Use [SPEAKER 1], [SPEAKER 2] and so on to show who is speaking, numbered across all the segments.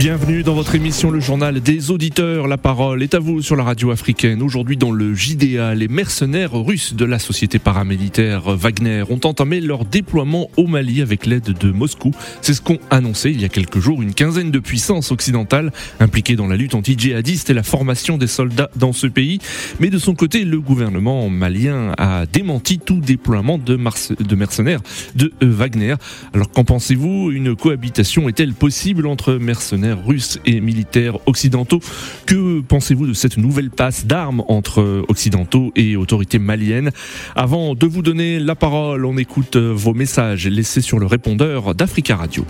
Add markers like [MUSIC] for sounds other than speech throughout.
[SPEAKER 1] Bienvenue dans votre émission Le Journal des Auditeurs. La parole est à vous sur la radio africaine. Aujourd'hui dans le JDA, les mercenaires russes de la société paramilitaire Wagner ont entamé leur déploiement au Mali avec l'aide de Moscou. C'est ce qu'ont annoncé il y a quelques jours une quinzaine de puissances occidentales impliquées dans la lutte anti-djihadiste et la formation des soldats dans ce pays. Mais de son côté, le gouvernement malien a démenti tout déploiement de, de mercenaires de Wagner. Alors qu'en pensez-vous? Une cohabitation est-elle possible entre mercenaires russes et militaires occidentaux. Que pensez-vous de cette nouvelle passe d'armes entre occidentaux et autorités maliennes? Avant de vous donner la parole, on écoute vos messages laissés sur le répondeur d'Africa Radio.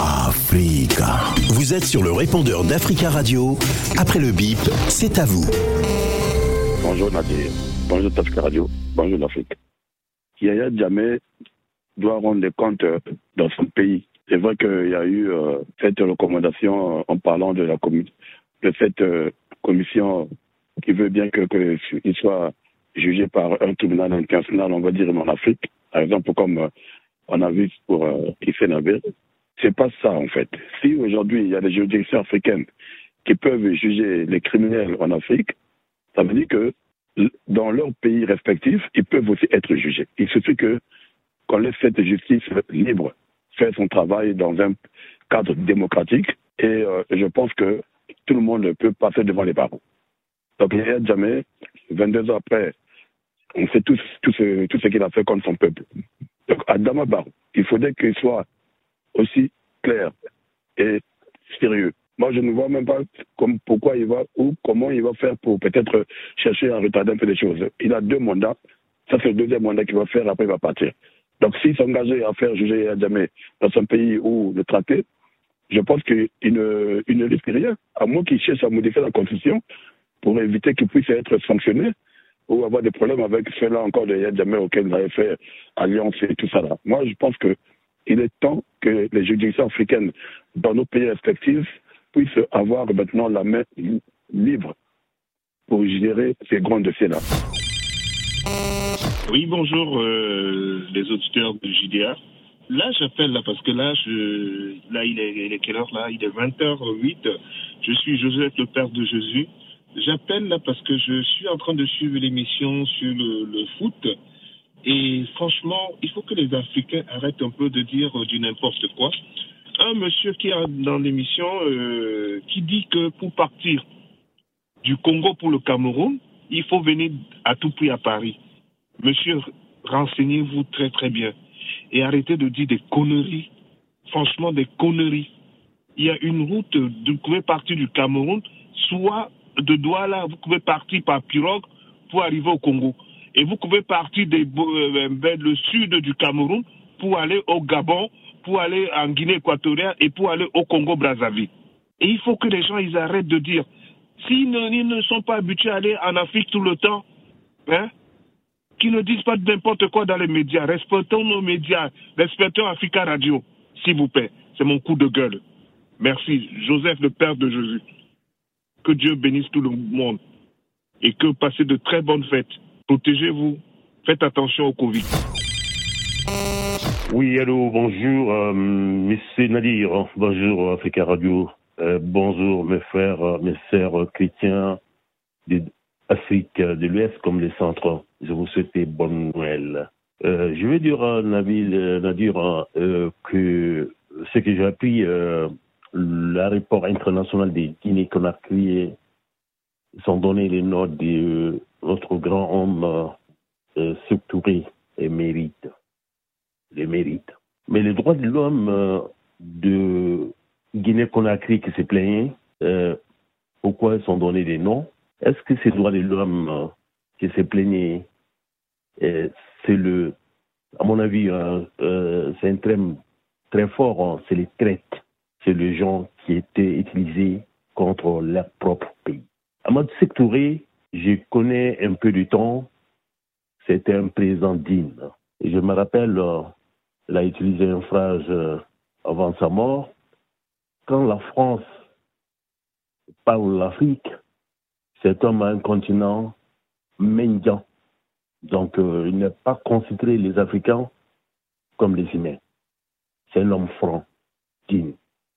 [SPEAKER 2] Africa. Vous êtes sur le répondeur d'Africa Radio. Après le bip, c'est à vous.
[SPEAKER 3] Bonjour Nadir. Bonjour Africa Radio. Bonjour l'Afrique. Yaya Djamé doit rendre des comptes dans son pays c'est vrai qu'il y a eu euh, cette recommandation en parlant de la de cette euh, commission qui veut bien que qu'il soit jugé par un tribunal international, on va dire en Afrique, par exemple comme euh, on a vu pour euh, Issé Nabir. C'est pas ça en fait. Si aujourd'hui il y a des juridictions africaines qui peuvent juger les criminels en Afrique, ça veut dire que dans leurs pays respectifs, ils peuvent aussi être jugés. Il suffit que qu'on laisse cette justice libre fait son travail dans un cadre démocratique et euh, je pense que tout le monde peut passer devant les barreaux. Donc il n'y a jamais, 22 ans après, on sait tous tout ce, tout ce qu'il a fait contre son peuple. Donc Adama Barou, il faudrait qu'il soit aussi clair et sérieux. Moi, je ne vois même pas comme, pourquoi il va ou comment il va faire pour peut-être chercher à retarder un peu les choses. Il a deux mandats. Ça, c'est le deuxième mandat qu'il va faire, après il va partir. Donc s'il s'engageait à faire juger Adjamé dans son pays ou le traiter, je pense qu'il ne, il ne risque rien, à moins qu'il cherche à modifier la Constitution pour éviter qu'il puisse être sanctionné ou avoir des problèmes avec ceux-là encore de Yadjamé auquel il avait fait alliance et tout ça. Moi, je pense qu'il est temps que les juridictions africaines dans nos pays respectifs puissent avoir maintenant la main libre pour gérer ces grands dossiers-là.
[SPEAKER 4] Oui, bonjour euh, les auditeurs de JDA. Là, j'appelle là parce que là, je, là, il est, il est quelle heure là? Il est 20h08. Je suis Joseph, le père de Jésus. J'appelle là parce que je suis en train de suivre l'émission sur le, foot. Et franchement, il faut que les Africains arrêtent un peu de dire du n'importe quoi. Un monsieur qui est dans l'émission euh, qui dit que pour partir du Congo pour le Cameroun, il faut venir à tout prix à Paris. Monsieur, renseignez-vous très très bien et arrêtez de dire des conneries. Franchement, des conneries. Il y a une route, vous pouvez partir du Cameroun, soit de Douala, vous pouvez partir par pirogue pour arriver au Congo. Et vous pouvez partir des, euh, vers le sud du Cameroun pour aller au Gabon, pour aller en Guinée équatoriale et pour aller au Congo-Brazzaville. Et il faut que les gens ils arrêtent de dire, s'ils ne, ne sont pas habitués à aller en Afrique tout le temps, hein, qui ne disent pas n'importe quoi dans les médias. Respectons nos médias. Respectons Africa Radio, s'il vous plaît. C'est mon coup de gueule. Merci. Joseph, le Père de Jésus. Que Dieu bénisse tout le monde. Et que passez de très bonnes fêtes. Protégez-vous. Faites attention au Covid.
[SPEAKER 5] Oui, allô, bonjour, euh, Nadir. Bonjour, Africa Radio. Euh, bonjour, mes frères, mes sœurs chrétiens d'Afrique de l'Ouest comme les centres je vous souhaite bonne Noël. Euh, je vais dire à Nabil, euh, Nadir euh, que ce que j'ai appris, euh, l'aéroport international de Guinée-Conakry sont donnés les notes de notre grand homme euh, structuré et mérite. Les mérites. Mais les droits de l'homme de Guinée-Conakry qui s'est plaigné, pourquoi ils sont donnés des noms? Est-ce que ces droits de l'homme qui s'est plaigné? C'est le, à mon avis, euh, euh, c'est un terme très fort, hein. c'est les traites. C'est les gens qui étaient utilisés contre leur propre pays. Amadou Sektouré, je connais un peu du temps, c'était un président digne. Je me rappelle, euh, il a utilisé une phrase avant sa mort. Quand la France parle de l'Afrique, c'est comme un continent mendiant
[SPEAKER 6] Donc, euh, il n'est pas considéré les Africains comme les humains. C'est un homme franc, digne.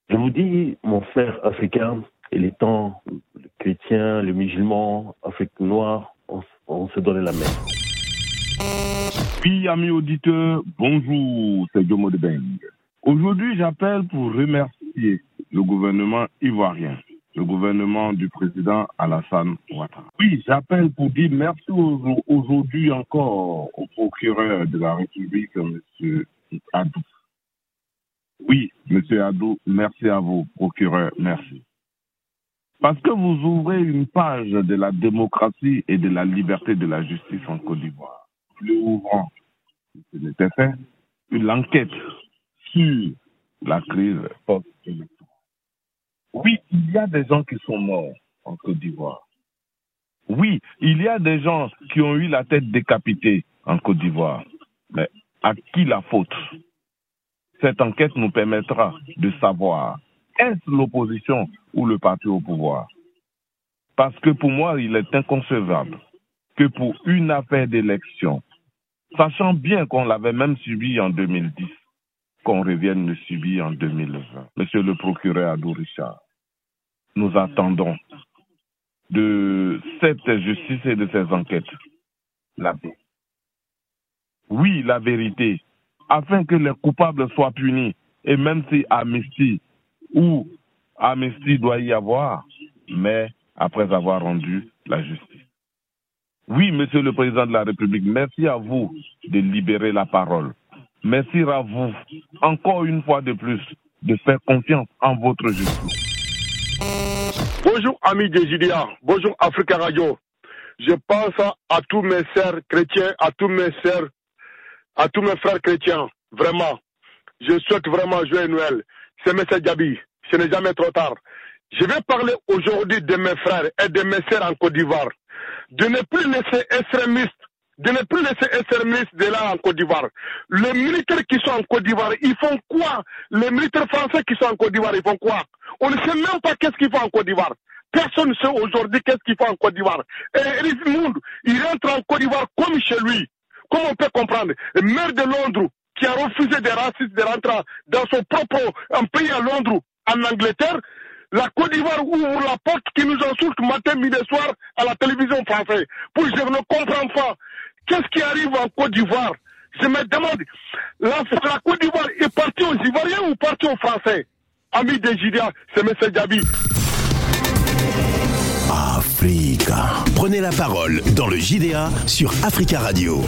[SPEAKER 6] Je vous dis, mon frère africain, il est temps, le chrétien, le musulman, Afrique noire, on, on se donne la main.
[SPEAKER 7] Oui, amis auditeurs, bonjour, c'est Jomo de Beng. Aujourd'hui, j'appelle pour remercier le gouvernement ivoirien, le gouvernement du président Alassane Ouattara. Oui, j'appelle pour dire merci aujourd'hui encore au procureur de la République, M. Adou. Oui, M. Adou, merci à vous, procureur, merci. Parce que vous ouvrez une page de la démocratie et de la liberté de la justice en Côte d'Ivoire. Plus ouvrant, ce n'était fait, une enquête sur la crise post-électorale. Oui, il y a des gens qui sont morts en Côte d'Ivoire. Oui, il y a des gens qui ont eu la tête décapitée en Côte d'Ivoire. Mais à qui la faute? Cette enquête nous permettra de savoir est-ce l'opposition ou le parti au pouvoir? Parce que pour moi, il est inconcevable que pour une affaire d'élection, sachant bien qu'on l'avait même subi en 2010, qu'on revienne le subir en 2020. Monsieur le procureur Adou Richard, nous attendons de cette justice et de ces enquêtes la paix. Oui, la vérité, afin que les coupables soient punis, et même si amnistie ou amnistie doit y avoir, mais après avoir rendu la justice. Oui, Monsieur le Président de la République, merci à vous de libérer la parole. Merci à vous, encore une fois de plus, de faire confiance en votre justice.
[SPEAKER 8] Bonjour amis des JDA, bonjour Africa Radio. Je pense à tous mes sœurs chrétiens, à tous mes à tous mes frères chrétiens. Vraiment, je souhaite vraiment joyeux Noël. C'est M. Djabi, ce n'est jamais trop tard. Je vais parler aujourd'hui de mes frères et de mes sœurs en Côte d'Ivoire. De ne plus laisser extrémistes de ne plus laisser extrémistes de là en Côte d'Ivoire. Les militaires qui sont en Côte d'Ivoire, ils font quoi? Les militaires français qui sont en Côte d'Ivoire, ils font quoi? On ne sait même pas qu'est-ce qu'ils font en Côte d'Ivoire. Personne ne sait aujourd'hui qu'est-ce qu'il faut en Côte d'Ivoire. Et Eric Mound, il rentre en Côte d'Ivoire comme chez lui. Comment on peut comprendre Le maire de Londres, qui a refusé des racistes de rentrer dans son propre un pays à Londres, en Angleterre, la Côte d'Ivoire ouvre la porte qui nous insulte matin, midi soir à la télévision française. Pour je ne comprends pas. Qu'est-ce qui arrive en Côte d'Ivoire? Je me demande, la, Côte d'Ivoire est partie aux Ivoiriens ou partie aux Français? Ami des Gidia, c'est M. Djabi.
[SPEAKER 2] Africa. Prenez la parole dans le JDA sur Africa Radio.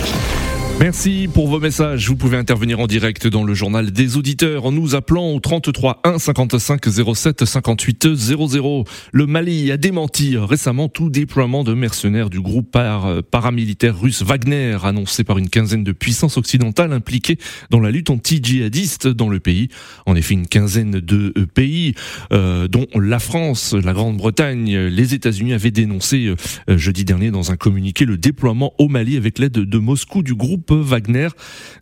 [SPEAKER 1] Merci pour vos messages. Vous pouvez intervenir en direct dans le journal des auditeurs en nous appelant au 33 1 55 07 58 00. Le Mali a démenti récemment tout déploiement de mercenaires du groupe par, paramilitaire russe Wagner, annoncé par une quinzaine de puissances occidentales impliquées dans la lutte anti-djihadiste dans le pays. En effet, une quinzaine de pays, euh, dont la France, la Grande-Bretagne, les États-Unis avaient dénoncé euh, jeudi dernier dans un communiqué le déploiement au Mali avec l'aide de Moscou du groupe Wagner,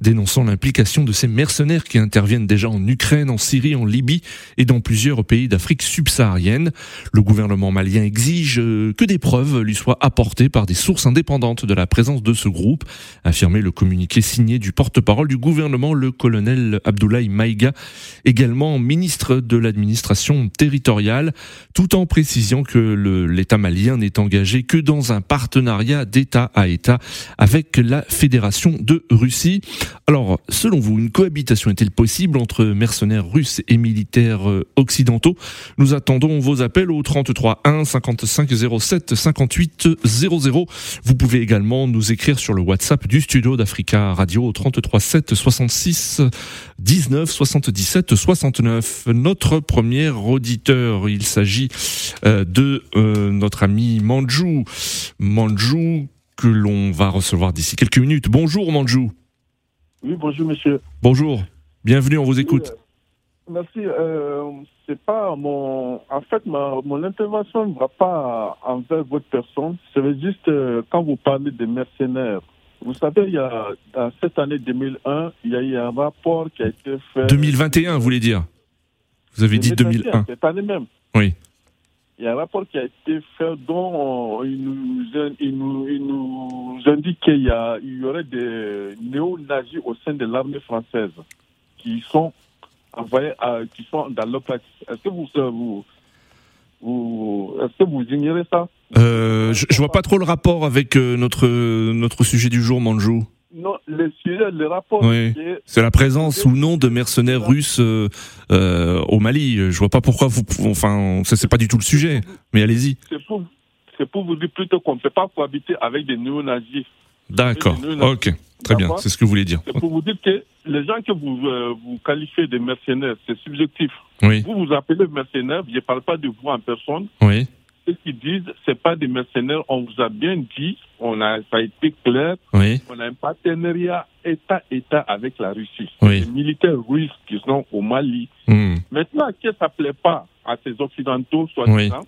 [SPEAKER 1] dénonçant l'implication de ces mercenaires qui interviennent déjà en Ukraine, en Syrie, en Libye et dans plusieurs pays d'Afrique subsaharienne. Le gouvernement malien exige euh, que des preuves lui soient apportées par des sources indépendantes de la présence de ce groupe, affirmé le communiqué signé du porte-parole du gouvernement, le colonel Abdoulaye Maïga, également ministre de l'administration territoriale, tout en précisant que l'État malien n'est engagé que dans un partenariat d'État à État avec la Fédération de Russie. Alors, selon vous, une cohabitation est-elle possible entre mercenaires russes et militaires euh, occidentaux? Nous attendons vos appels au 33 1 55 07 58 00. Vous pouvez également nous écrire sur le WhatsApp du studio d'Africa Radio au 33 7 66 19 77 69. Notre premier auditeur, il s'agit euh, de euh, notre ami Manjou. Manjou que l'on va recevoir d'ici quelques minutes. Bonjour Manjou.
[SPEAKER 9] Oui, bonjour monsieur.
[SPEAKER 1] Bonjour, bienvenue, on vous écoute.
[SPEAKER 9] Oui, merci. Euh, c'est pas mon. En fait, ma, mon intervention ne va pas envers votre personne. C'est juste euh, quand vous parlez des mercenaires. Vous savez, il y a, dans cette année 2001, il y a eu un rapport qui a été fait.
[SPEAKER 1] 2021, vous voulez dire? Vous avez 2021, dit 2001.
[SPEAKER 9] Cette année même.
[SPEAKER 1] Oui.
[SPEAKER 9] Il y a un rapport qui a été fait dont il nous, il nous, il nous indique qu'il y, a- il y aurait des néo-nazis au sein de l'armée française qui sont envoyés, qui sont dans l'opération. Est-ce que vous, euh, vous, vous- est-ce que vous ignorez ça?
[SPEAKER 1] Euh, je, je vois pas trop le rapport avec euh, notre notre sujet du jour, Manjou.
[SPEAKER 9] Non, le sujet, le rapport,
[SPEAKER 1] Oui.
[SPEAKER 9] c'est-
[SPEAKER 1] la présence ou non de mercenaires russes euh, euh, au Mali. Je vois pas pourquoi vous. Enfin, ça c'est pas du tout le sujet. Mais allez-y.
[SPEAKER 9] c'est pour, vous dire plutôt qu'on ne peut pas cohabiter avec des néo-nazis.
[SPEAKER 1] D'accord. Ok. Très bien. C'est ce que vous voulez dire.
[SPEAKER 9] C'est pour vous dire que les gens que vous, euh, vous qualifiez de mercenaires, c'est subjectif.
[SPEAKER 1] Oui.
[SPEAKER 9] Vous vous appelez mercenaires, je ne parle pas de vous en personne.
[SPEAKER 1] Oui.
[SPEAKER 9] Ceux qui disent c'est pas des mercenaires, on vous a bien dit, on a, ça a été clair,
[SPEAKER 1] Oui.
[SPEAKER 9] on a un partenariat État-État avec la Russie.
[SPEAKER 1] Oui.
[SPEAKER 9] Les militaires russes qui sont au Mali.
[SPEAKER 1] Hmm.
[SPEAKER 9] Maintenant, que ça plaît pas à ces Occidentaux, soit
[SPEAKER 1] Oui.
[SPEAKER 9] disant,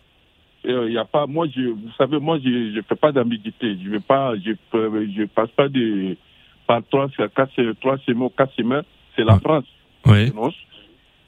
[SPEAKER 9] il y a pas, moi, je, vous savez, moi, je, je fais pas d'ambiguïté. Je pas, je, je passe pas de, par trois, quatre, trois semaines, quatre semaines. C'est la
[SPEAKER 1] Ah.
[SPEAKER 9] France.
[SPEAKER 1] Oui.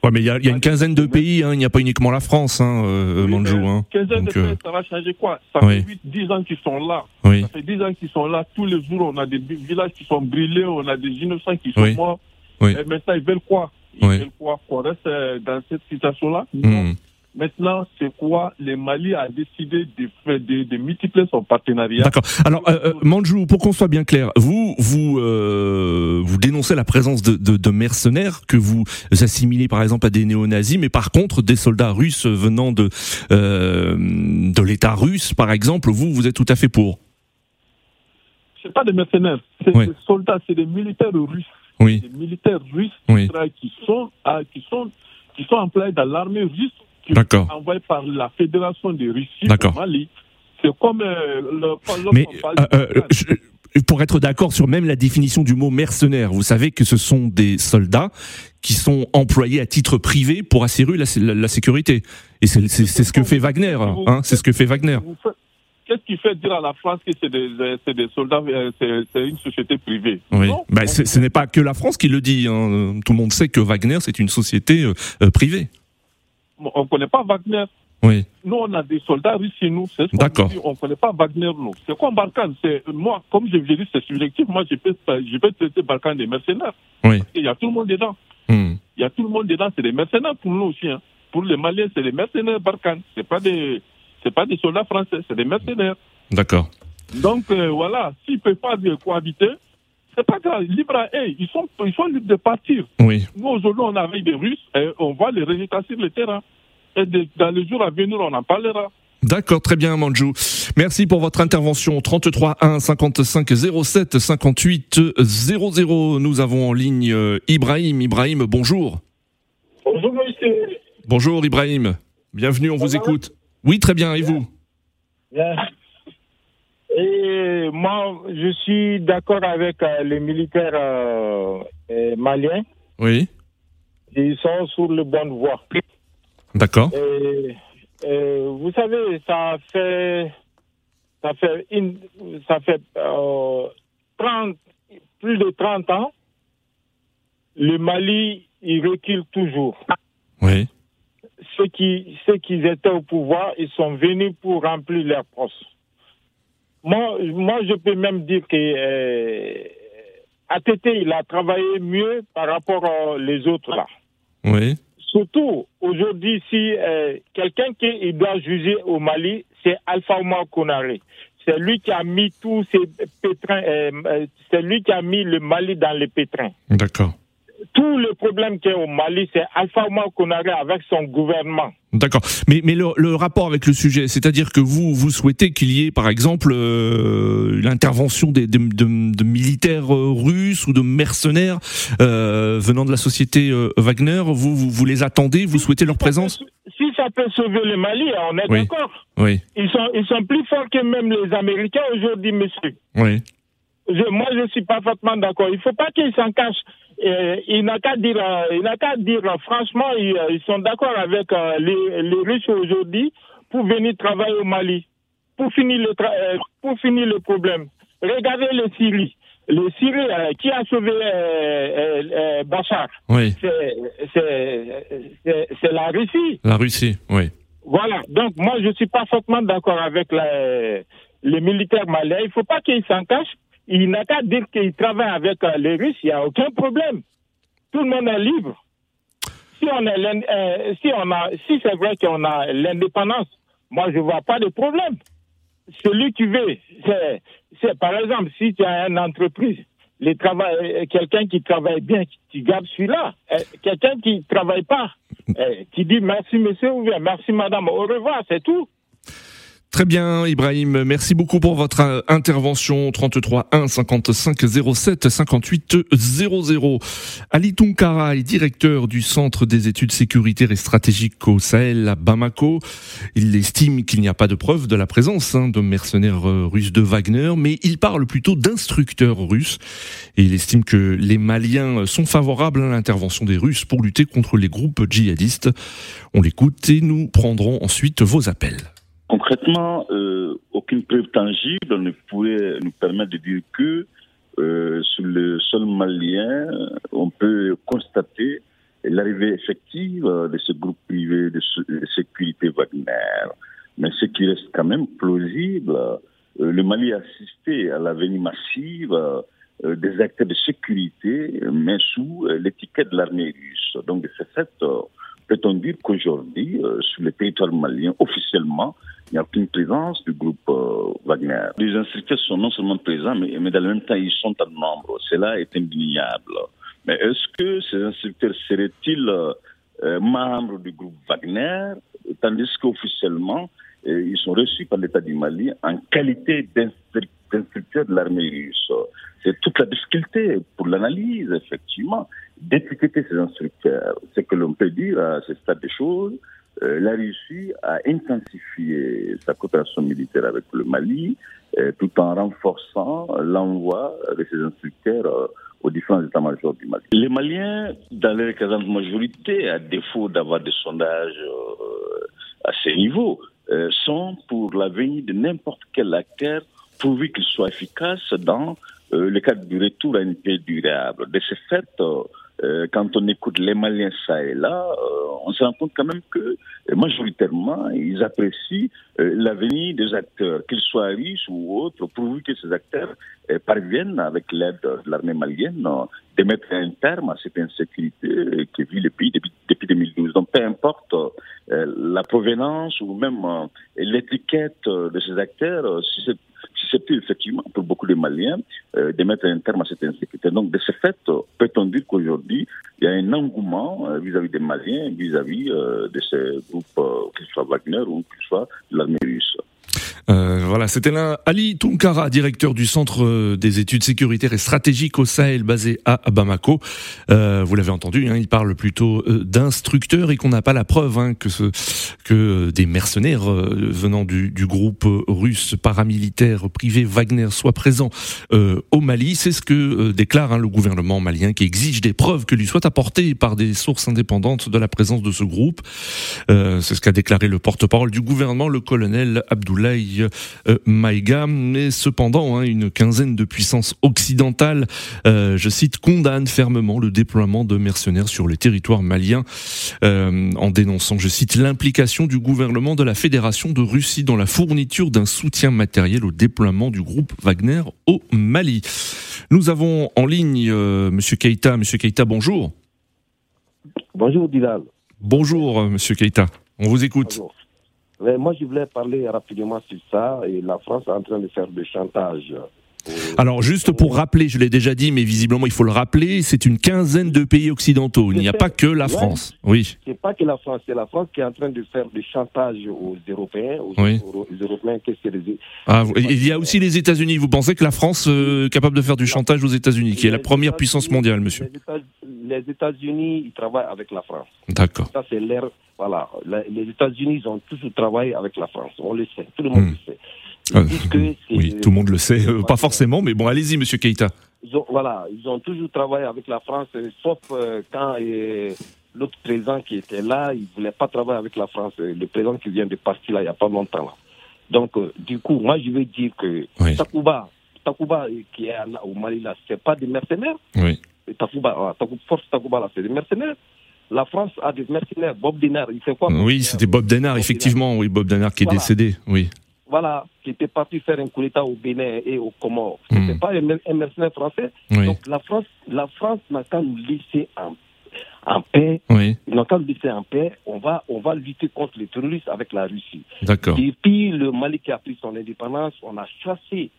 [SPEAKER 1] Ouais, mais il y, a- y a une quinzaine de pays. hein. Il n'y a pas uniquement la France, hein, euh,
[SPEAKER 9] Oui,
[SPEAKER 1] Manjou. Hein.
[SPEAKER 9] 15 ans de
[SPEAKER 1] Donc, euh,
[SPEAKER 9] ça va changer quoi? Ça
[SPEAKER 1] oui.
[SPEAKER 9] fait 8, 10 ans qu'ils sont là.
[SPEAKER 1] Oui.
[SPEAKER 9] Ça fait 10 ans qu'ils sont là. Tous les jours, on a des villages qui sont brûlés, on a des innocents qui sont morts.
[SPEAKER 1] Oui.
[SPEAKER 9] Et maintenant, ils veulent quoi? Ils veulent quoi? Qu'on reste euh, dans cette situation-là? Non. Maintenant, c'est quoi Le Mali a décidé de, faire- de, de multiplier son partenariat?
[SPEAKER 1] D'accord. Alors, euh, euh, Manjou, pour qu'on soit bien clair, vous vous euh, vous dénoncez la présence de, de, de mercenaires que vous assimilez par exemple à des néo-nazis, mais par contre des soldats russes venant de euh, de l'État russe, par exemple, vous vous êtes tout à fait pour.
[SPEAKER 9] C'est pas des mercenaires, c'est
[SPEAKER 1] Oui.
[SPEAKER 9] des soldats, c'est des militaires russes.
[SPEAKER 1] Oui.
[SPEAKER 9] Des militaires russes
[SPEAKER 1] Oui.
[SPEAKER 9] qui sont, ah, qui sont, qui sont employés dans l'armée russe, envoyés par la Fédération de Russie au Mali. C'est comme euh, le,
[SPEAKER 1] Mais euh, euh, pour être d'accord sur même la définition du mot mercenaire, vous savez que ce sont des soldats qui sont employés à titre privé pour assurer la, la- la sécurité. Et c'est ce que fait Wagner. Hein, c'est ce que fait Wagner.
[SPEAKER 9] Qu'est-ce qui fait dire à la France que c'est des, soldats, euh, c'est une société privée?
[SPEAKER 1] Oui,
[SPEAKER 9] Non.
[SPEAKER 1] bah, c'est- ce n'est pas que la France qui le dit. hein. Tout le monde sait que Wagner, c'est une société euh, privée.
[SPEAKER 9] On ne connaît pas Wagner.
[SPEAKER 1] Oui,
[SPEAKER 9] Nous, on a des soldats russes chez nous. C'est ce
[SPEAKER 1] D'accord.
[SPEAKER 9] On ne connaît pas Wagner, nous. C'est comme Barkhane? C'est, moi, comme je vous ai dit, c'est subjectif. Moi, je peux, je peux traiter Barkhane des mercenaires.
[SPEAKER 1] oui.
[SPEAKER 9] Il y a tout le monde dedans.
[SPEAKER 1] Hmm.
[SPEAKER 9] Il y a tout le monde dedans. C'est des mercenaires pour nous aussi. hein. Pour les Maliens, c'est des mercenaires Barkhane. C'est pas des, c'est pas des soldats français. C'est des mercenaires.
[SPEAKER 1] D'accord.
[SPEAKER 9] Donc, euh, voilà. S'ils ne peuvent pas cohabiter, c'est pas grave. Libre à eux. Ils sont, ils sont libres de partir.
[SPEAKER 1] Oui.
[SPEAKER 9] Nous, aujourd'hui, on avec des Russes et on voit les résultats sur le terrain. Et de- dans les jours à venir, on en parlera.
[SPEAKER 1] D'accord, très bien, Manjou. Merci pour votre intervention. 33 1 55 07 58 00. Nous avons en ligne euh, Ibrahim. Ibrahim, bonjour.
[SPEAKER 10] Bonjour monsieur.
[SPEAKER 1] Bonjour, Ibrahim. Bienvenue, on vous
[SPEAKER 10] Ça
[SPEAKER 1] écoute. Oui, très bien. Et vous?
[SPEAKER 10] Bien. Et moi, je suis d'accord avec euh, les militaires euh, euh, maliens.
[SPEAKER 1] Oui.
[SPEAKER 10] Ils sont sur le bonne voie.
[SPEAKER 1] D'accord.
[SPEAKER 10] Euh, vous savez, ça fait, ça fait, une, ça fait euh, 30, plus de 30 ans, le Mali, il recule toujours.
[SPEAKER 1] Oui.
[SPEAKER 10] Ceux qui, ceux qui étaient au pouvoir, ils sont venus pour remplir leur poste. Moi, moi, je peux même dire que euh, ATT, il a travaillé mieux par rapport aux autres là.
[SPEAKER 1] Oui.
[SPEAKER 10] Surtout, aujourd'hui, si euh, quelqu'un qui doit juger au Mali, c'est Alpha Omar Konaré. C'est lui qui a mis tous ces pétrins, euh, euh, c'est lui qui a mis le Mali dans les pétrins.
[SPEAKER 1] D'accord.
[SPEAKER 10] Tout le problème qu'il y a au Mali, c'est Alpha Omar Konaré avec son gouvernement.
[SPEAKER 1] D'accord. Mais, mais le, le rapport avec le sujet, c'est-à-dire que vous, vous souhaitez qu'il y ait, par exemple, euh, l'intervention de, de- de militaires euh, russes ou de mercenaires euh, venant de la société euh, Wagner. Vous, vous, vous les attendez? Vous souhaitez leur présence?
[SPEAKER 10] Si ça peut sauver le Mali, on est
[SPEAKER 1] Oui.
[SPEAKER 10] d'accord.
[SPEAKER 1] Oui.
[SPEAKER 10] Ils sont, ils sont plus forts que même les Américains aujourd'hui, monsieur.
[SPEAKER 1] Oui.
[SPEAKER 10] Je- moi, je suis parfaitement d'accord. Il ne faut pas qu'ils s'en cachent. Euh, il n'a qu'à dire, euh, il n'a qu'à dire euh, franchement, ils, ils sont d'accord avec les, les Russes aujourd'hui pour venir travailler au Mali, pour finir le, tra- pour finir le problème. Regardez les Syrie. Les Syriens, euh, qui a sauvé euh, euh, euh, Bachar?
[SPEAKER 1] Oui.
[SPEAKER 10] C'est- la Russie.
[SPEAKER 1] La Russie. Oui.
[SPEAKER 10] Voilà. Donc, moi, je suis parfaitement d'accord avec la- les militaires maliens, il ne faut pas qu'ils s'en cachent. Il n'a qu'à dire qu'il travaille avec euh, les Russes, il n'y a aucun problème. Tout le monde est libre. Si on euh, si a si c'est vrai qu'on a l'indépendance, moi je vois pas de problème. Celui qui veut, c'est par exemple si tu as une entreprise, euh, quelqu'un qui travaille bien, tu gardes celui-là. Quelqu'un qui ne travaille pas, qui dit merci monsieur ou bien merci madame, au revoir, c'est tout.
[SPEAKER 1] Très bien, Ibrahim. Merci beaucoup pour votre euh, intervention. 33 1 55 07 58 00. Ali Tunkara est directeur du Centre des études sécuritaires et stratégiques au Sahel à Bamako. Il estime qu'il n'y a pas de preuve de la présence hein, de mercenaires euh, russes de Wagner, mais il parle plutôt d'instructeurs russes. Et il estime que les Maliens sont favorables à l'intervention des Russes pour lutter contre les groupes djihadistes. On l'écoute et nous prendrons ensuite vos appels.
[SPEAKER 11] Concrètement, euh, aucune preuve tangible ne pourrait nous permettre de dire que euh, sur le sol malien, on peut constater l'arrivée effective de ce groupe privé de sécurité Wagner. Mais ce qui reste quand même plausible, euh, le Mali a assisté à la venue massive euh, des acteurs de sécurité, mais sous l'étiquette de l'armée russe. Donc, de ce fait, peut-on dire qu'aujourd'hui, sur le territoire malien, officiellement, il n'y a aucune présence du groupe euh, Wagner. Les instructeurs sont non seulement présents, mais, mais, dans le même temps, ils sont en nombre. Cela est indéniable. Mais est-ce que ces instructeurs seraient-ils euh, membres du groupe Wagner, tandis qu'officiellement, euh, ils sont reçus par l'État du Mali en qualité d'instructeurs de l'armée russe C'est toute la difficulté pour l'analyse, effectivement, d'étiqueter ces instructeurs. Ce que l'on peut dire à ce stade des choses, euh, la Russie a intensifié sa coopération militaire avec le Mali euh, tout en renforçant l'envoi de ses instructeurs euh, aux différents états-majors du Mali. Les Maliens, dans leur écrasante majorité, à défaut d'avoir des sondages à ces niveaux, sont pour la venue de n'importe quel acteur pourvu qu'il soit efficace dans le cadre du retour à une paix durable. De ce fait, euh, quand on écoute les Maliens ça et là, euh, on se rend compte quand même que euh, majoritairement, ils apprécient l'avenir des acteurs, qu'ils soient riches ou autres, pourvu que ces acteurs parviennent, avec l'aide de l'armée malienne, de mettre un terme à cette insécurité qui vit le pays depuis, depuis 2012. Donc peu importe la provenance ou même l'étiquette de ces acteurs, si c'est susceptible effectivement pour beaucoup de Maliens euh, de mettre un terme à cette insécurité. Donc de ce fait, peut-on dire qu'aujourd'hui, il y a un engouement euh, vis-à-vis des Maliens, vis-à-vis euh, de ces groupes, qu'ils soient Wagner ou qu'ils soient l'armée russe?
[SPEAKER 1] Euh, voilà, c'était Ali Tunkara, directeur du Centre euh, des études sécuritaires et stratégiques au Sahel, basé à Bamako. Euh, vous l'avez entendu, hein, il parle plutôt d'instructeurs et qu'on n'a pas la preuve hein, que, des mercenaires venant du, du, groupe russe paramilitaire privé Wagner soient présents au Mali. C'est ce que déclare hein, le gouvernement malien qui exige des preuves que lui soient apportées par des sources indépendantes de la présence de ce groupe. C'est ce qu'a déclaré le porte-parole du gouvernement, le colonel Abdoulaye euh, Maïga, mais cependant hein, une quinzaine de puissances occidentales, euh, je cite, condamnent fermement le déploiement de mercenaires sur le territoire malien, euh, en dénonçant, je cite, l'implication du gouvernement de la Fédération de Russie dans la fourniture d'un soutien matériel au déploiement du groupe Wagner au Mali. Nous avons en ligne Monsieur Keita. Monsieur Keita, bonjour.
[SPEAKER 12] Bonjour Dilal.
[SPEAKER 1] Bonjour Monsieur Keita. On vous écoute
[SPEAKER 12] moi, je voulais parler rapidement sur ça. Et la France est en train de faire des chantages.
[SPEAKER 1] Alors juste pour rappeler, je l'ai déjà dit, mais visiblement il faut le rappeler, c'est une quinzaine de pays occidentaux. Il n'y a pas que la France. Oui.
[SPEAKER 12] C'est pas que la France, c'est la France qui est en train de faire des chantages aux Européens, aux, Européens. Qu'est-ce que
[SPEAKER 1] ah, Il y a aussi les États-Unis. Vous pensez que la France euh, est capable de faire du chantage aux États-Unis, qui est la première puissance mondiale, monsieur
[SPEAKER 12] Les États-Unis, ils travaillent avec la France.
[SPEAKER 1] D'accord.
[SPEAKER 12] Ça c'est l'air. Voilà. Les États-Unis, ils ont toujours travaillé avec la France. On le sait. Tout le monde hmm. le sait.
[SPEAKER 1] Euh, [LAUGHS] oui, tout le monde le sait, euh, pas forcément, mais bon, allez-y, Monsieur Keita.
[SPEAKER 12] voilà, ils ont toujours travaillé avec la France, euh, sauf quand l'autre président qui était là, il ne voulait pas travailler avec la France. Le président qui vient de partir là, il n'y a pas longtemps. Donc, du coup, moi, je veux dire que Takuba, Takuba qui est au Mali là, c'est pas des mercenaires.
[SPEAKER 1] Oui.
[SPEAKER 12] Takuba, force Takuba là, c'est des mercenaires. La France a des mercenaires. Bob Denard, il fait quoi?
[SPEAKER 1] Oui, c'était Bob Denard, effectivement. Oui, Bob Denard qui est décédé. Oui.
[SPEAKER 12] Voilà, qui était parti faire un coup d'État au Bénin et au Comores.
[SPEAKER 1] Hmm.
[SPEAKER 12] C'était pas un, mer- un mercenaire français.
[SPEAKER 1] Oui.
[SPEAKER 12] Donc la France, la France n'a qu'à nous laisser en, en paix.
[SPEAKER 1] Oui,
[SPEAKER 12] qu'à nous laisser en paix. On va, on va lutter contre les terroristes avec la Russie.
[SPEAKER 1] d'accord.
[SPEAKER 12] Depuis le Mali qui a pris son indépendance, on a chassé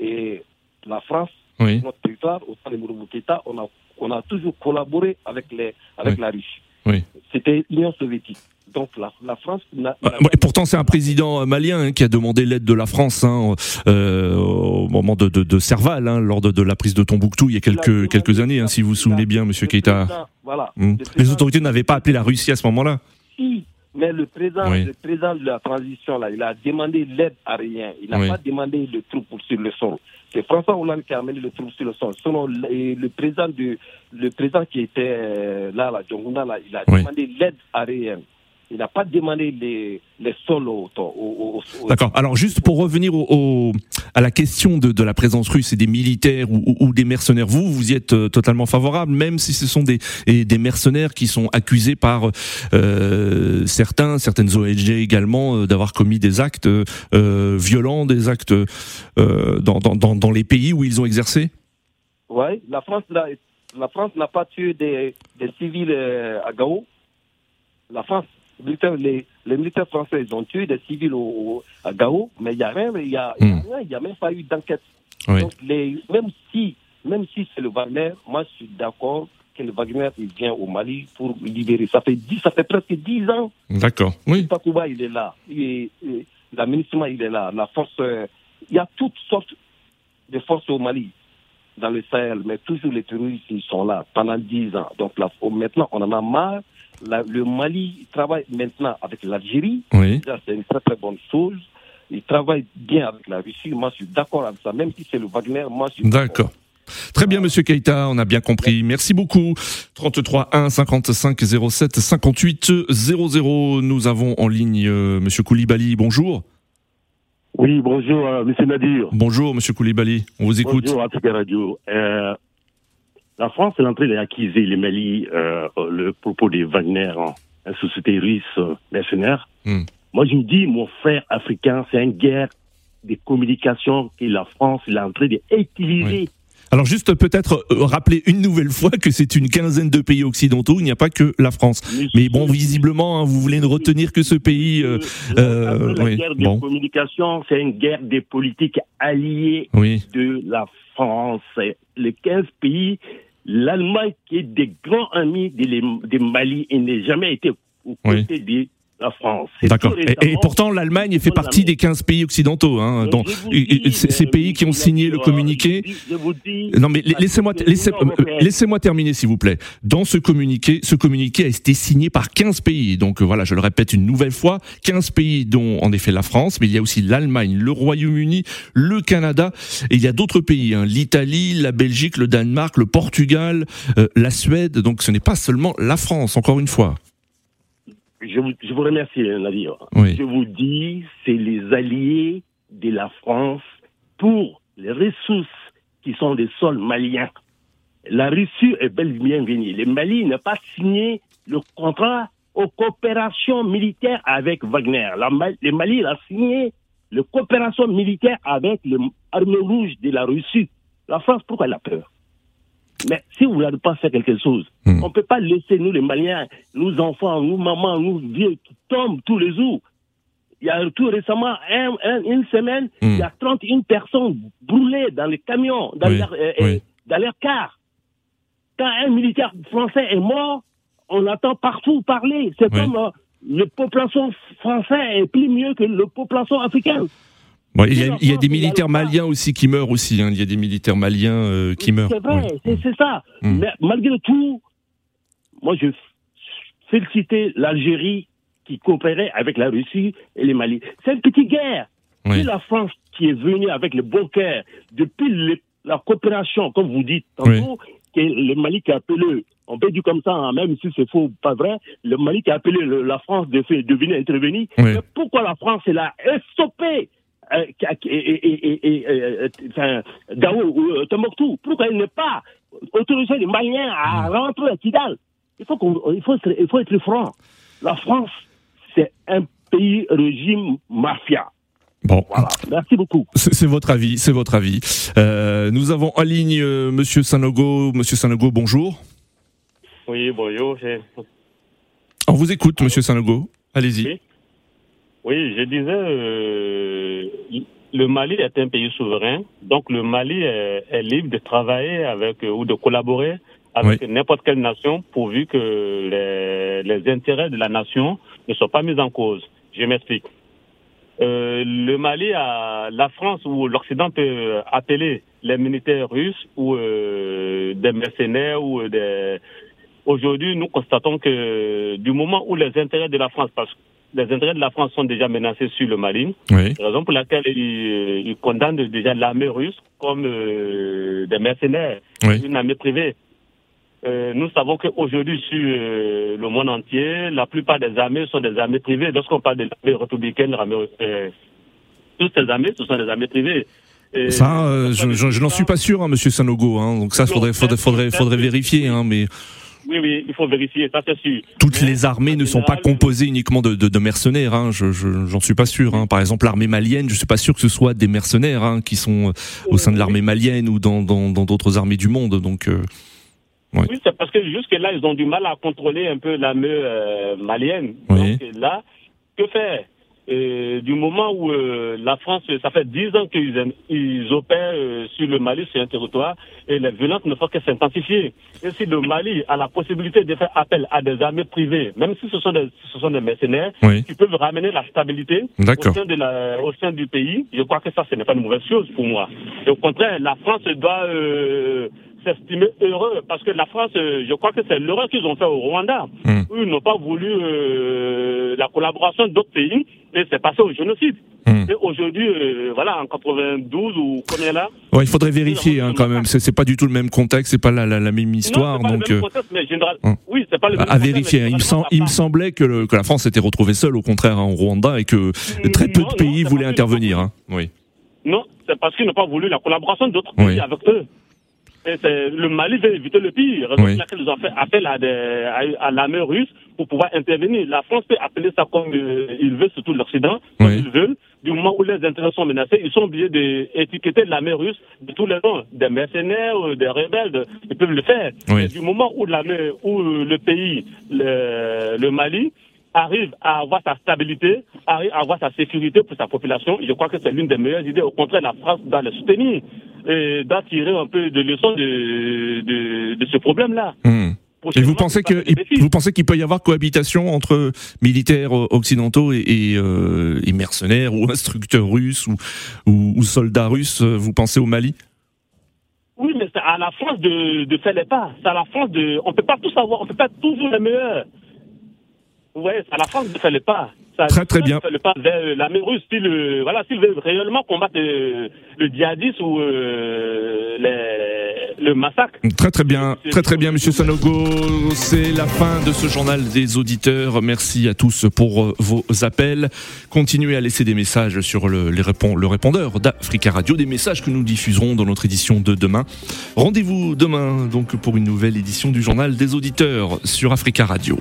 [SPEAKER 12] et la France,
[SPEAKER 1] Oui,
[SPEAKER 12] notre territoire, au sein de Mourouboukéta, on a, on a toujours collaboré avec, les, avec
[SPEAKER 1] Oui.
[SPEAKER 12] la Russie.
[SPEAKER 1] oui.
[SPEAKER 12] C'était l'Union soviétique. Donc la, la France n'a.
[SPEAKER 1] Euh,
[SPEAKER 12] n'a-
[SPEAKER 1] Et pourtant, c'est un président euh, malien hein, qui a demandé l'aide de la France hein, euh, au moment de, de, de Serval, hein, lors de, de la prise de Tombouctou il y a quelques, quelques années, si vous vous souvenez bien, Monsieur
[SPEAKER 12] président- Voilà.
[SPEAKER 1] Hmm.
[SPEAKER 12] Le
[SPEAKER 1] Les autorités n'avaient pas appelé la Russie à ce moment-là.
[SPEAKER 12] Si, mais le président,
[SPEAKER 1] Oui.
[SPEAKER 12] le président de la transition, là, il a demandé l'aide à rien. Il n'a
[SPEAKER 1] Oui.
[SPEAKER 12] pas demandé le troupe sur le sol. C'est François Hollande qui a amené le troupe sur le sol. Selon le, le président de, le président qui était euh, là, là, Djongouna, là, il a
[SPEAKER 1] Oui.
[SPEAKER 12] demandé l'aide à rien. Il n'a pas demandé les, les sols au, au, au-
[SPEAKER 1] D'accord. Alors juste pour revenir au, au- à la question de, de la présence russe et des militaires ou, ou- ou des mercenaires, vous, vous y êtes euh, totalement favorable, même si ce sont des, et des mercenaires qui sont accusés par euh, certains, certaines ONG également, euh, d'avoir commis des actes euh, violents, des actes euh, dans, dans, dans, dans les pays où ils ont exercé?
[SPEAKER 12] Ouais, la France, la France n'a pas tué des, des civils euh, à Gao. La France, les, les militaires français, ils ont tué des civils au, au- à Gao, mais il n'y a rien, y a, y a rien, même pas eu d'enquête.
[SPEAKER 1] Oui.
[SPEAKER 12] Donc, les, même si, même si c'est le Wagner, moi je suis d'accord que le Wagner il vient au Mali pour libérer. Ça fait ça fait presque dix ans.
[SPEAKER 1] D'accord. Oui.
[SPEAKER 12] Takouba, il est là. L'administration, il est là. La force, euh, il y a toutes sortes de forces au Mali, dans le Sahel, mais toujours les terroristes, ils sont là pendant dix ans. Donc là, maintenant, on en a marre. La- le Mali travaille maintenant avec l'Algérie.
[SPEAKER 1] Oui.
[SPEAKER 12] Ça, c'est une très très bonne chose. Il travaille bien avec la Russie. Moi, je suis d'accord avec ça. Même si c'est le Wagner, moi, je suis
[SPEAKER 1] D'accord. Très bien, Monsieur Keïta, on a bien compris. Merci beaucoup. 33 1 55 07 58 00. Nous avons en ligne euh, Monsieur Koulibaly. Bonjour.
[SPEAKER 6] Oui, bonjour, euh, monsieur Nadir.
[SPEAKER 1] Bonjour, Monsieur Koulibaly. On vous écoute.
[SPEAKER 6] Bonjour, Africa Radio. Euh, la France est en train d'accuser le Mali, euh, le propos des Wagner, hein, une société russe euh, mercenaire.
[SPEAKER 1] Hmm.
[SPEAKER 6] Moi, je me dis, mon frère africain, c'est une guerre de communication que la France est en train d'utiliser.
[SPEAKER 1] Alors juste peut-être euh, rappeler une nouvelle fois que c'est une quinzaine de pays occidentaux, il n'y a pas que la France. Mais bon, visiblement, hein, vous voulez ne retenir que ce pays. euh, euh,
[SPEAKER 6] la
[SPEAKER 1] oui,
[SPEAKER 6] guerre de
[SPEAKER 1] bon.
[SPEAKER 6] communication, c'est une guerre des politiques alliées
[SPEAKER 1] Oui.
[SPEAKER 6] de la France. Les 15 pays, l'Allemagne qui est des grands amis des Mali et n'a jamais été aux
[SPEAKER 1] Oui.
[SPEAKER 6] côtés de la France.
[SPEAKER 1] D'accord. Et, pourtant, l'Allemagne fait partie des 15 pays occidentaux. Hein, et-
[SPEAKER 6] dis,
[SPEAKER 1] ces
[SPEAKER 6] euh,
[SPEAKER 1] pays qui ont signé le communiqué.
[SPEAKER 6] Je vous dis,
[SPEAKER 1] Non mais la- laissez-moi laissez, euh, laissez-moi terminer s'il vous plaît. Dans ce communiqué, ce communiqué a été signé par 15 pays. Donc euh, voilà, je le répète une nouvelle fois, 15 pays dont en effet la France, mais il y a aussi l'Allemagne, le Royaume-Uni, le Canada et il y a d'autres pays, hein, l'Italie, la Belgique, le Danemark, le Portugal, euh, la Suède. Donc ce n'est pas seulement la France encore une fois.
[SPEAKER 6] Je vous, je vous remercie, Nadir.
[SPEAKER 1] Oui.
[SPEAKER 6] Je vous dis, c'est les alliés de la France pour les ressources qui sont des sols maliens. La Russie est bel et bien venue. Le Mali n'a pas signé le contrat aux coopérations militaires avec Wagner. La, le Mali a signé le coopération militaire avec l'armée rouge de la Russie. La France, pourquoi elle a peur? Mais si vous n'avez pas fait quelque chose,
[SPEAKER 1] Hmm.
[SPEAKER 6] on ne peut pas laisser nous les Maliens, nous enfants, nous mamans, nous vieux qui tombent tous les jours. Il y a tout récemment, un- un- une semaine,
[SPEAKER 1] Hmm.
[SPEAKER 6] il y a 31 personnes brûlées dans les camions, dans,
[SPEAKER 1] Oui,
[SPEAKER 6] leur, euh,
[SPEAKER 1] oui.
[SPEAKER 6] euh, dans leur car. Quand un militaire français est mort, on entend partout parler. C'est
[SPEAKER 1] Oui.
[SPEAKER 6] comme euh, la population française est plus mieux que la population africaine.
[SPEAKER 1] Bon, il, y a,
[SPEAKER 6] la
[SPEAKER 1] il y a
[SPEAKER 6] France,
[SPEAKER 1] des militaires maliens aussi qui meurent aussi. hein. Il y a des militaires maliens euh, qui meurent.
[SPEAKER 6] C'est vrai, c'est ça.
[SPEAKER 1] Mm.
[SPEAKER 6] Mais malgré tout, moi, je félicitais l'Algérie qui coopérait avec la Russie et le Mali. C'est une petite guerre.
[SPEAKER 1] Oui.
[SPEAKER 6] C'est la France qui est venue avec le bon cœur depuis le- la coopération, comme vous dites tantôt, que le Mali qui a appelé, on peut dire comme ça, hein, même si c'est faux ou pas vrai, le Mali qui a appelé le- la France de, de venir intervenir.
[SPEAKER 1] Oui.
[SPEAKER 6] Mais pourquoi la France est là et stoppé euh, et, enfin, ou Tombouctou Pourquoi il n'est pas autorisé les Maliens à rentrer à Kidal il faut, qu'on, il, faut être, il faut être franc. La France, c'est un pays régime mafia.
[SPEAKER 1] Bon,
[SPEAKER 13] Voilà. Merci beaucoup.
[SPEAKER 1] c'est votre avis, c'est votre avis. Euh, nous avons en ligne euh, Monsieur Sanogo. Monsieur Sanogo, bonjour.
[SPEAKER 14] Oui, bonjour.
[SPEAKER 1] On vous écoute, Monsieur Sanogo. Allez-y.
[SPEAKER 14] Oui. Oui, je disais, euh, le Mali est un pays souverain, donc le Mali est, est libre de travailler avec euh, ou de collaborer avec n'importe quelle nation pourvu que les, les intérêts de la nation ne soient pas mis en cause. Je m'explique. Euh, le Mali a la France ou l'Occident peut appeler les militaires russes ou euh, des mercenaires ou des aujourd'hui nous constatons que du moment où les intérêts de la France parce les intérêts de la France sont déjà menacés sur le Mali,
[SPEAKER 1] Oui.
[SPEAKER 14] raison pour laquelle ils, ils condamnent déjà l'armée russe comme euh, des mercenaires,
[SPEAKER 1] Oui.
[SPEAKER 14] une armée privée. Euh, nous savons qu'aujourd'hui, sur euh, le monde entier, la plupart des armées sont des armées privées. Lorsqu'on parle de l'armée républicaine, euh, toutes ces armées, ce sont des armées privées. Et-
[SPEAKER 1] Ça, euh, je, je- je n'en suis pas sûr, hein, Monsieur Sanogo. Hein, donc ça, faudrait, faudrait, faudrait, faudrait vérifier. Hein, mais
[SPEAKER 14] Oui, oui, il faut vérifier, ça c'est sûr.
[SPEAKER 1] toutes les armées ne sont pas composées uniquement de, de, de mercenaires. Hein, je, je- j'en suis pas sûr. Hein. Par exemple, l'armée malienne, je suis pas sûr que ce soit des mercenaires hein, qui sont euh, au sein de l'armée malienne ou dans dans dans d'autres armées du monde. Donc euh, Ouais.
[SPEAKER 14] Oui, c'est parce que jusque-là, ils ont du mal à contrôler un peu l'armée euh, malienne.
[SPEAKER 1] Oui.
[SPEAKER 14] Donc là, que faire? Euh, Du moment où euh, la France, ça fait dix ans qu'ils ils opèrent euh, sur le Mali, sur un territoire, et les violences ne font que s'intensifier. Et si le Mali a la possibilité de faire appel à des armées privées, même si ce sont des, ce sont des mercenaires,
[SPEAKER 1] Oui.
[SPEAKER 14] qui peuvent ramener la stabilité au sein, de la, au sein du pays, je crois que ça, ce n'est pas une mauvaise chose pour moi. Et au contraire, la France doit euh, s'estimer heureux parce que la France, euh, je crois que c'est l'erreur qu'ils ont fait au Rwanda,
[SPEAKER 1] Hmm.
[SPEAKER 14] où ils n'ont pas voulu euh, la collaboration d'autres pays et c'est passé au génocide.
[SPEAKER 1] Hmm.
[SPEAKER 14] Et aujourd'hui, euh, voilà, en 92 ou combien là
[SPEAKER 1] ouais, il faudrait vérifier hein, quand même. C'est pas du tout le même contexte, c'est pas la, la, la même histoire.
[SPEAKER 14] non, c'est pas
[SPEAKER 1] donc
[SPEAKER 14] le même contexte, mais général...
[SPEAKER 1] Hum.
[SPEAKER 14] Oui, c'est pas le même
[SPEAKER 1] à
[SPEAKER 14] contexte,
[SPEAKER 1] vérifier.
[SPEAKER 14] mais
[SPEAKER 1] Il me, sem- il me semblait que, le- que la France s'était retrouvée seule, au contraire, hein, en Rwanda, et que très peu de pays voulaient intervenir. Hein. Oui.
[SPEAKER 14] Non, c'est parce qu'ils n'ont pas voulu la collaboration d'autres
[SPEAKER 1] Oui.
[SPEAKER 14] pays avec eux. Le Mali veut éviter le pire.
[SPEAKER 1] Oui.
[SPEAKER 14] ils ont fait appel à, des- à, à l'armée russe pour pouvoir intervenir. La France peut appeler ça comme euh, il veut, surtout l'Occident, comme
[SPEAKER 1] Oui.
[SPEAKER 14] il veut. Du moment où les intérêts sont menacés, ils sont obligés d'étiqueter l'armée russe de tous les noms, des mercenaires, euh, des rebelles, ils peuvent le faire.
[SPEAKER 1] Oui.
[SPEAKER 14] Et du moment où, où euh, le pays, le, le Mali, arrive à avoir sa stabilité, arrive à avoir sa sécurité pour sa population, je crois que c'est l'une des meilleures idées. Au contraire, la France doit le soutenir et doit tirer un peu de leçons de, de, de ce problème-là.
[SPEAKER 1] Hmm. Et vous pensez que vous pensez qu'il peut y avoir cohabitation entre militaires euh, occidentaux et, et, euh, et mercenaires ou instructeurs russes ou, ou, ou soldats russes euh, Vous pensez au Mali?
[SPEAKER 14] Oui, mais c'est à la France de, de faire les pas. C'est à la France de. On peut pas tout savoir, on peut pas toujours les meilleurs. Vous voyez, c'est à la France de faire les pas.
[SPEAKER 1] Très,
[SPEAKER 14] la
[SPEAKER 1] très bien.
[SPEAKER 14] pas vers l'armée russe. S'il euh, voilà, réellement combattre euh, le djihadisme ou euh, les- le massacre.
[SPEAKER 1] Très très bien, très très bien, Monsieur Sanogo. C'est la fin de ce journal des auditeurs. Merci à tous pour euh, vos appels. Continuez à laisser des messages sur le, les répond- le répondeur d'Africa Radio, des messages que nous diffuserons dans notre édition de demain. Rendez-vous demain donc pour une nouvelle édition du journal des auditeurs sur Africa Radio.